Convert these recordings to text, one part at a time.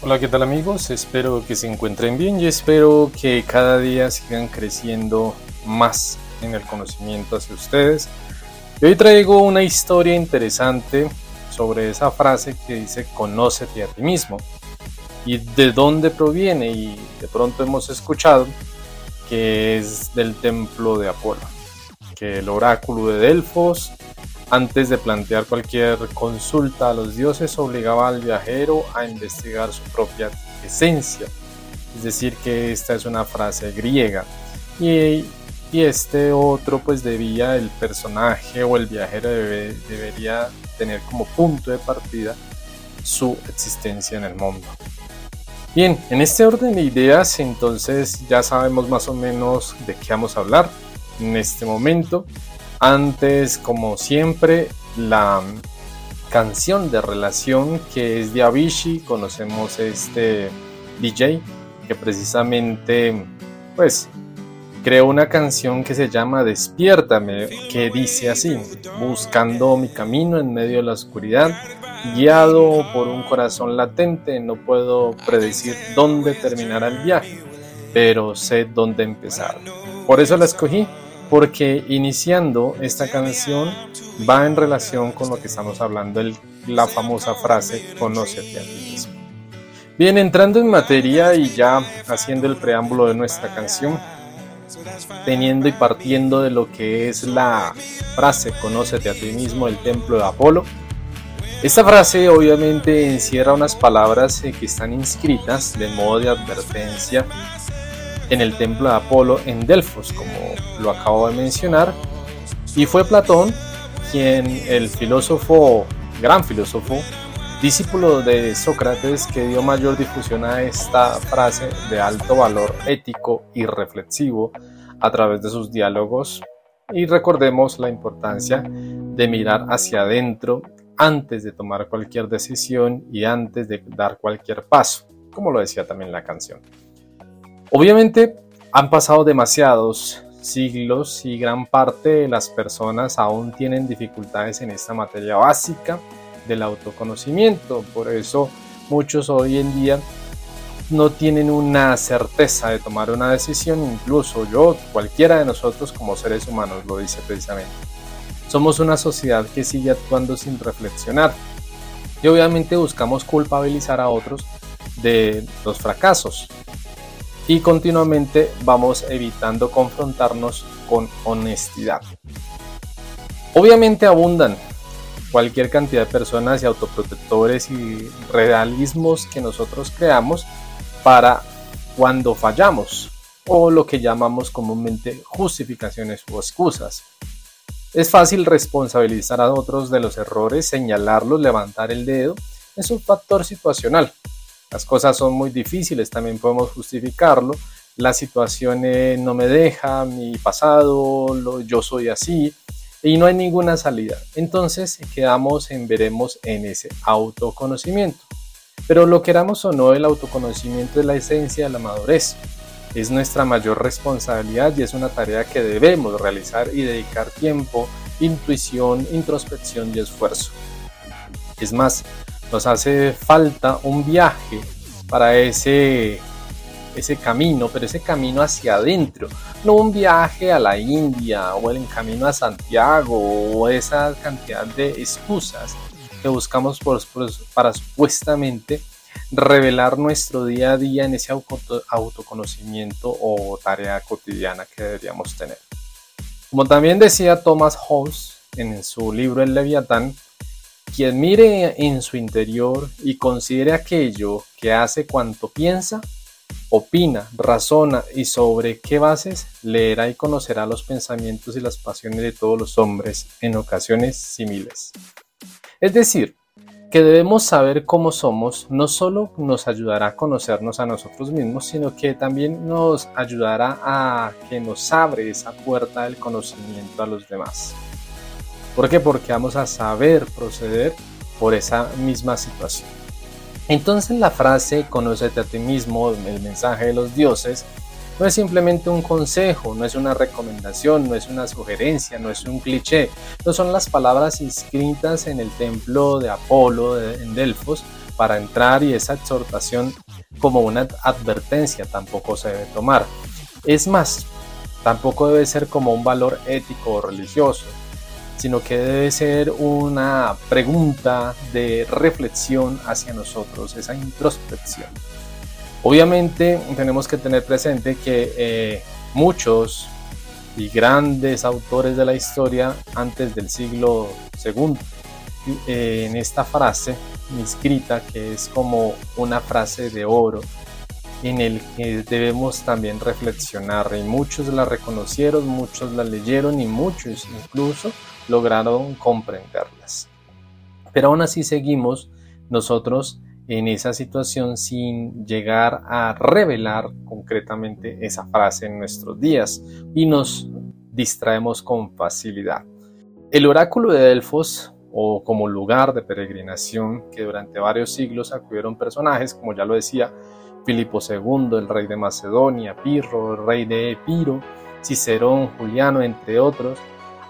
Hola, ¿qué tal amigos? Espero que se encuentren bien y espero que cada día sigan creciendo más en el conocimiento hacia ustedes. Y hoy traigo una historia interesante sobre esa frase que dice conócete a ti mismo y de dónde proviene y de pronto hemos escuchado que es del templo de Apolo, que el oráculo de Delfos antes de plantear cualquier consulta a los dioses, obligaba al viajero a investigar su propia esencia. Es decir, que esta es una frase griega. Y, este otro, pues debía, el personaje o el viajero debería tener como punto de partida su existencia en el mundo. Bien, en este orden de ideas, entonces ya sabemos más o menos de qué vamos a hablar en este momento. Antes, como siempre, la canción de relación que es de Avicii. Conocemos este DJ que precisamente, pues, creó una canción que se llama Despiértame, que dice así, buscando mi camino en medio de la oscuridad, guiado por un corazón latente, no puedo predecir dónde terminará el viaje, pero sé dónde empezar. Por eso la escogí porque iniciando esta canción va en relación con lo que estamos hablando, el, la famosa frase conócete a ti mismo. Bien, entrando en materia y ya haciendo el preámbulo de nuestra canción, teniendo y partiendo de lo que es la frase conócete a ti mismo, el templo de Apolo, esta frase obviamente encierra unas palabras que están inscritas de modo de advertencia en el templo de Apolo en Delfos, como lo acabo de mencionar, y fue Platón quien, el filósofo, gran filósofo, discípulo de Sócrates, que dio mayor difusión a esta frase de alto valor ético y reflexivo a través de sus diálogos. Y recordemos la importancia de mirar hacia adentro antes de tomar cualquier decisión y antes de dar cualquier paso, como lo decía también la canción. Obviamente han pasado demasiados siglos y gran parte de las personas aún tienen dificultades en esta materia básica del autoconocimiento. Por eso muchos hoy en día no tienen una certeza de tomar una decisión, incluso yo, cualquiera de nosotros como seres humanos lo dice precisamente. Somos una sociedad que sigue actuando sin reflexionar y obviamente buscamos culpabilizar a otros de los fracasos y continuamente vamos evitando confrontarnos con honestidad. Obviamente abundan cualquier cantidad de personas y autoprotectores y realismos que nosotros creamos para cuando fallamos o lo que llamamos comúnmente justificaciones o excusas. Es fácil responsabilizar a otros de los errores, señalarlos, levantar el dedo. Es un factor situacional las cosas son muy difíciles, también podemos justificarlo. La situación eh, no me deja, mi pasado, yo soy así, y no hay ninguna salida. Entonces quedamos en veremos en ese autoconocimiento. Pero lo queramos o no, el autoconocimiento es la esencia de la madurez. Es nuestra mayor responsabilidad y es una tarea que debemos realizar y dedicar tiempo, intuición, introspección y esfuerzo. Es más, nos hace falta un viaje para ese, ese camino, pero ese camino hacia adentro, no un viaje a la India o el camino a Santiago o esa cantidad de excusas que buscamos para supuestamente revelar nuestro día a día en ese autoconocimiento o tarea cotidiana que deberíamos tener. Como también decía Thomas Hobbes en su libro El Leviatán, quien mire en su interior y considere aquello que hace cuanto piensa, opina, razona y sobre qué bases leerá y conocerá los pensamientos y las pasiones de todos los hombres en ocasiones similares. Es decir, que debemos saber cómo somos no solo nos ayudará a conocernos a nosotros mismos, sino que también nos ayudará a que nos abre esa puerta del conocimiento a los demás. ¿Por qué? Porque vamos a saber proceder por esa misma situación. Entonces la frase conócete a ti mismo, el mensaje de los dioses, no es simplemente un consejo, no es una recomendación, no es una sugerencia, no es un cliché, no son las palabras inscritas en el templo de Apolo en Delfos para entrar y esa exhortación como una advertencia tampoco se debe tomar. Es más, tampoco debe ser como un valor ético o religioso, sino que debe ser una pregunta de reflexión hacia nosotros, esa introspección. Obviamente tenemos que tener presente que eh, muchos y grandes autores de la historia antes del siglo II, eh, en esta frase inscrita que es como una frase de oro, en el que debemos también reflexionar y muchos la reconocieron, muchos la leyeron y muchos incluso lograron comprenderlas. Pero aún así seguimos nosotros en esa situación sin llegar a revelar concretamente esa frase en nuestros días y nos distraemos con facilidad. El oráculo de Delfos o como lugar de peregrinación que durante varios siglos acudieron personajes, como ya lo decía, Filipo II, el rey de Macedonia, Pirro, el rey de Epiro, Cicerón, Juliano, entre otros,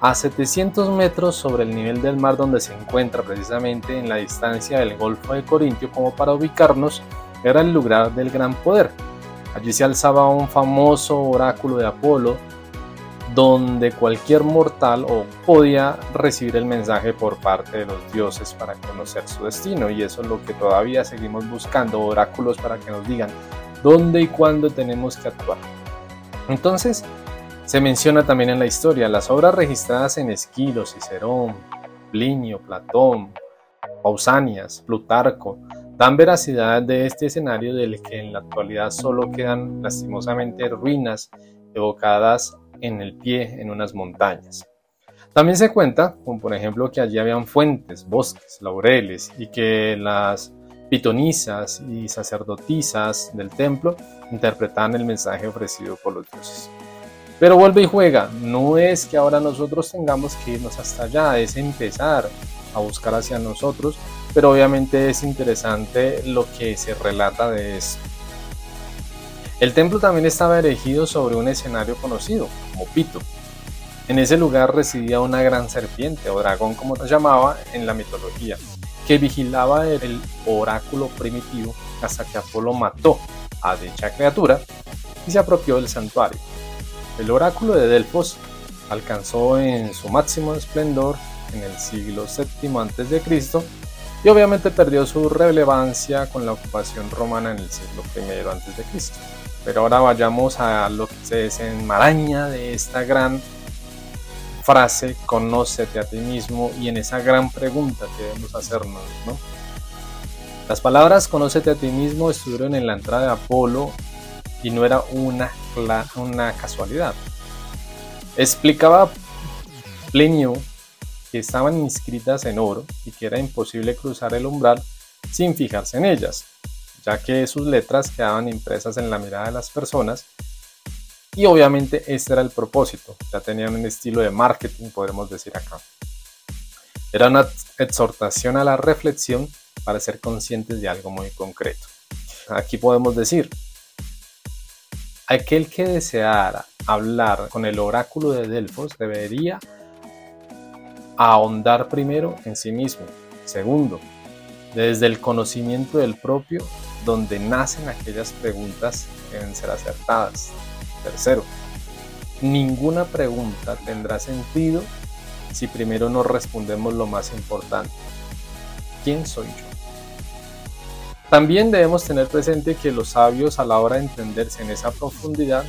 a 700 metros sobre el nivel del mar donde se encuentra precisamente en la distancia del Golfo de Corintio como para ubicarnos, era el lugar del gran poder. Allí se alzaba un famoso oráculo de Apolo, donde cualquier mortal o podía recibir el mensaje por parte de los dioses para conocer su destino y eso es lo que todavía seguimos buscando, oráculos para que nos digan dónde y cuándo tenemos que actuar. Entonces, se menciona también en la historia las obras registradas en Esquilo, Cicerón, Plinio, Platón, Pausanias, Plutarco, dan veracidad de este escenario del que en la actualidad solo quedan lastimosamente ruinas evocadas en el pie en unas montañas. También se cuenta, como por ejemplo, que allí habían fuentes, bosques, laureles y que las pitonisas y sacerdotisas del templo interpretaban el mensaje ofrecido por los dioses. Pero vuelve y juega, no es que ahora nosotros tengamos que irnos hasta allá, es empezar a buscar hacia nosotros, pero obviamente es interesante lo que se relata de esto. El templo también estaba erigido sobre un escenario conocido como Pito. En ese lugar residía una gran serpiente o dragón como se llamaba en la mitología, que vigilaba el oráculo primitivo hasta que Apolo mató a dicha criatura y se apropió del santuario. El oráculo de Delfos alcanzó en su máximo esplendor en el siglo VII a.C. y obviamente perdió su relevancia con la ocupación romana en el siglo I a.C. Pero ahora vayamos a lo que se desenmaraña de esta gran frase, conócete a ti mismo, y en esa gran pregunta que debemos hacernos, ¿no? Las palabras conócete a ti mismo estuvieron en la entrada de Apolo y no era una, una casualidad. Explicaba Plinio que estaban inscritas en oro y que era imposible cruzar el umbral sin fijarse en ellas, ya que sus letras quedaban impresas en la mirada de las personas y obviamente este era el propósito, ya tenían un estilo de marketing, podemos decir acá. Era una exhortación a la reflexión para ser conscientes de algo muy concreto. Aquí podemos decir, Aquel que deseara hablar con el oráculo de Delfos debería ahondar primero en sí mismo. Segundo, desde el conocimiento del propio, donde nacen aquellas preguntas que deben ser acertadas. Tercero, ninguna pregunta tendrá sentido si primero no respondemos lo más importante. ¿Quién soy yo? También debemos tener presente que los sabios a la hora de entenderse en esa profundidad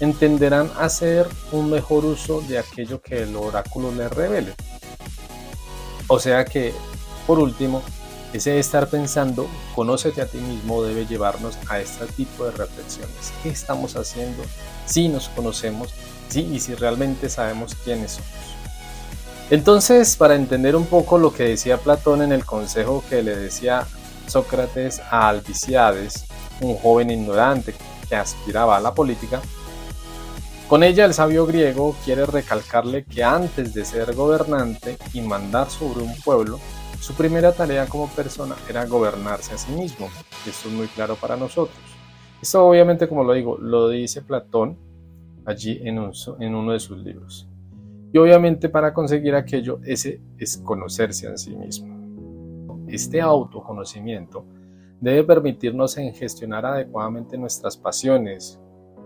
entenderán hacer un mejor uso de aquello que el oráculo les revele. O sea que, por último, ese estar pensando, conócete a ti mismo, debe llevarnos a este tipo de reflexiones. ¿Qué estamos haciendo? Si nos conocemos, sí, y si realmente sabemos quiénes somos. Entonces, para entender un poco lo que decía Platón en el consejo que le decía Sócrates a Albiciades, un joven ignorante que aspiraba a la política, Con ella el sabio griego quiere recalcarle que antes de ser gobernante y mandar sobre un pueblo, su primera tarea como persona era gobernarse a sí mismo. Esto es muy claro para nosotros. Esto obviamente, como lo digo, lo dice Platón allí en, uno de sus libros. Y obviamente para conseguir aquello, ese es conocerse a sí mismo. Este autoconocimiento debe permitirnos en gestionar adecuadamente nuestras pasiones,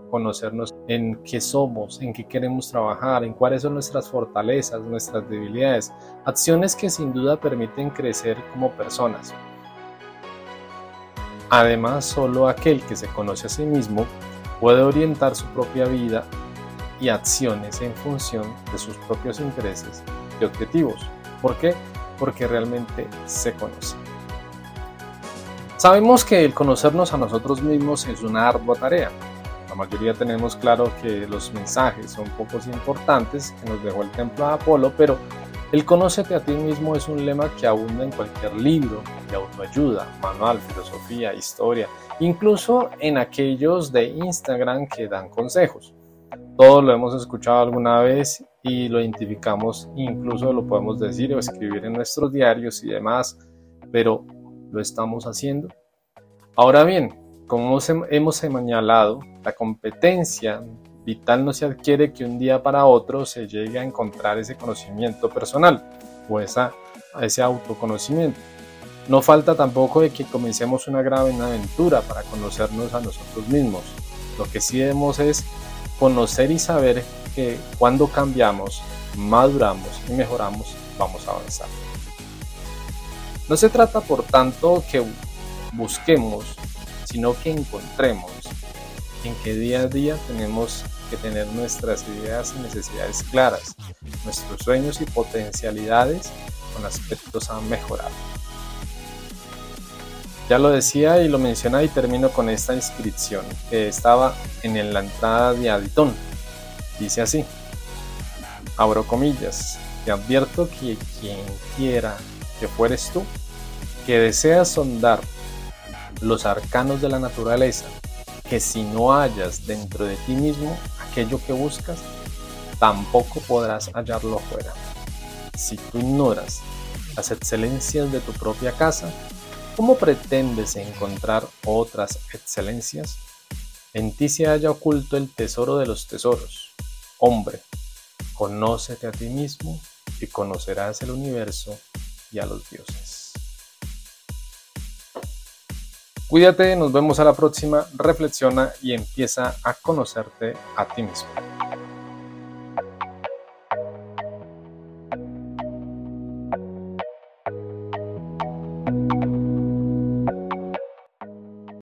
conocernos en qué somos, en qué queremos trabajar, en cuáles son nuestras fortalezas, nuestras debilidades, acciones que sin duda permiten crecer como personas. Además, solo aquel que se conoce a sí mismo puede orientar su propia vida y acciones en función de sus propios intereses y objetivos. ¿Por qué? Porque realmente se conoce. Sabemos que el conocernos a nosotros mismos es una ardua tarea, mayoría tenemos claro que los mensajes son pocos importantes que nos dejó el templo de Apolo, pero el conócete a ti mismo es un lema que abunda en cualquier libro de autoayuda, manual, filosofía, historia, incluso en aquellos de Instagram que dan consejos. Todos lo hemos escuchado alguna vez y lo identificamos, incluso lo podemos decir o escribir en nuestros diarios y demás, pero ¿lo estamos haciendo? Ahora bien, como hemos señalado, la competencia vital no se adquiere que un día para otro se llegue a encontrar ese conocimiento personal o esa, ese autoconocimiento. No falta tampoco de que comencemos una gran aventura para conocernos a nosotros mismos. Lo que sí debemos es conocer y saber que cuando cambiamos, maduramos y mejoramos, vamos a avanzar. No se trata, por tanto, que busquemos sino que encontremos en que día a día tenemos que tener nuestras ideas y necesidades claras, nuestros sueños y potencialidades con aspectos a mejorar. Ya lo decía y lo mencionaba y termino con esta inscripción que estaba en la entrada de Aditón. Dice así, abro comillas, te advierto que quien quiera que fueres tú, que deseas sondar los arcanos de la naturaleza, que si no hallas dentro de ti mismo aquello que buscas, tampoco podrás hallarlo fuera. Si tú ignoras las excelencias de tu propia casa, ¿cómo pretendes encontrar otras excelencias? En ti se halla oculto el tesoro de los tesoros. Hombre, conócete a ti mismo y conocerás el universo y a los dioses. Cuídate, nos vemos a la próxima, reflexiona y empieza a conocerte a ti mismo.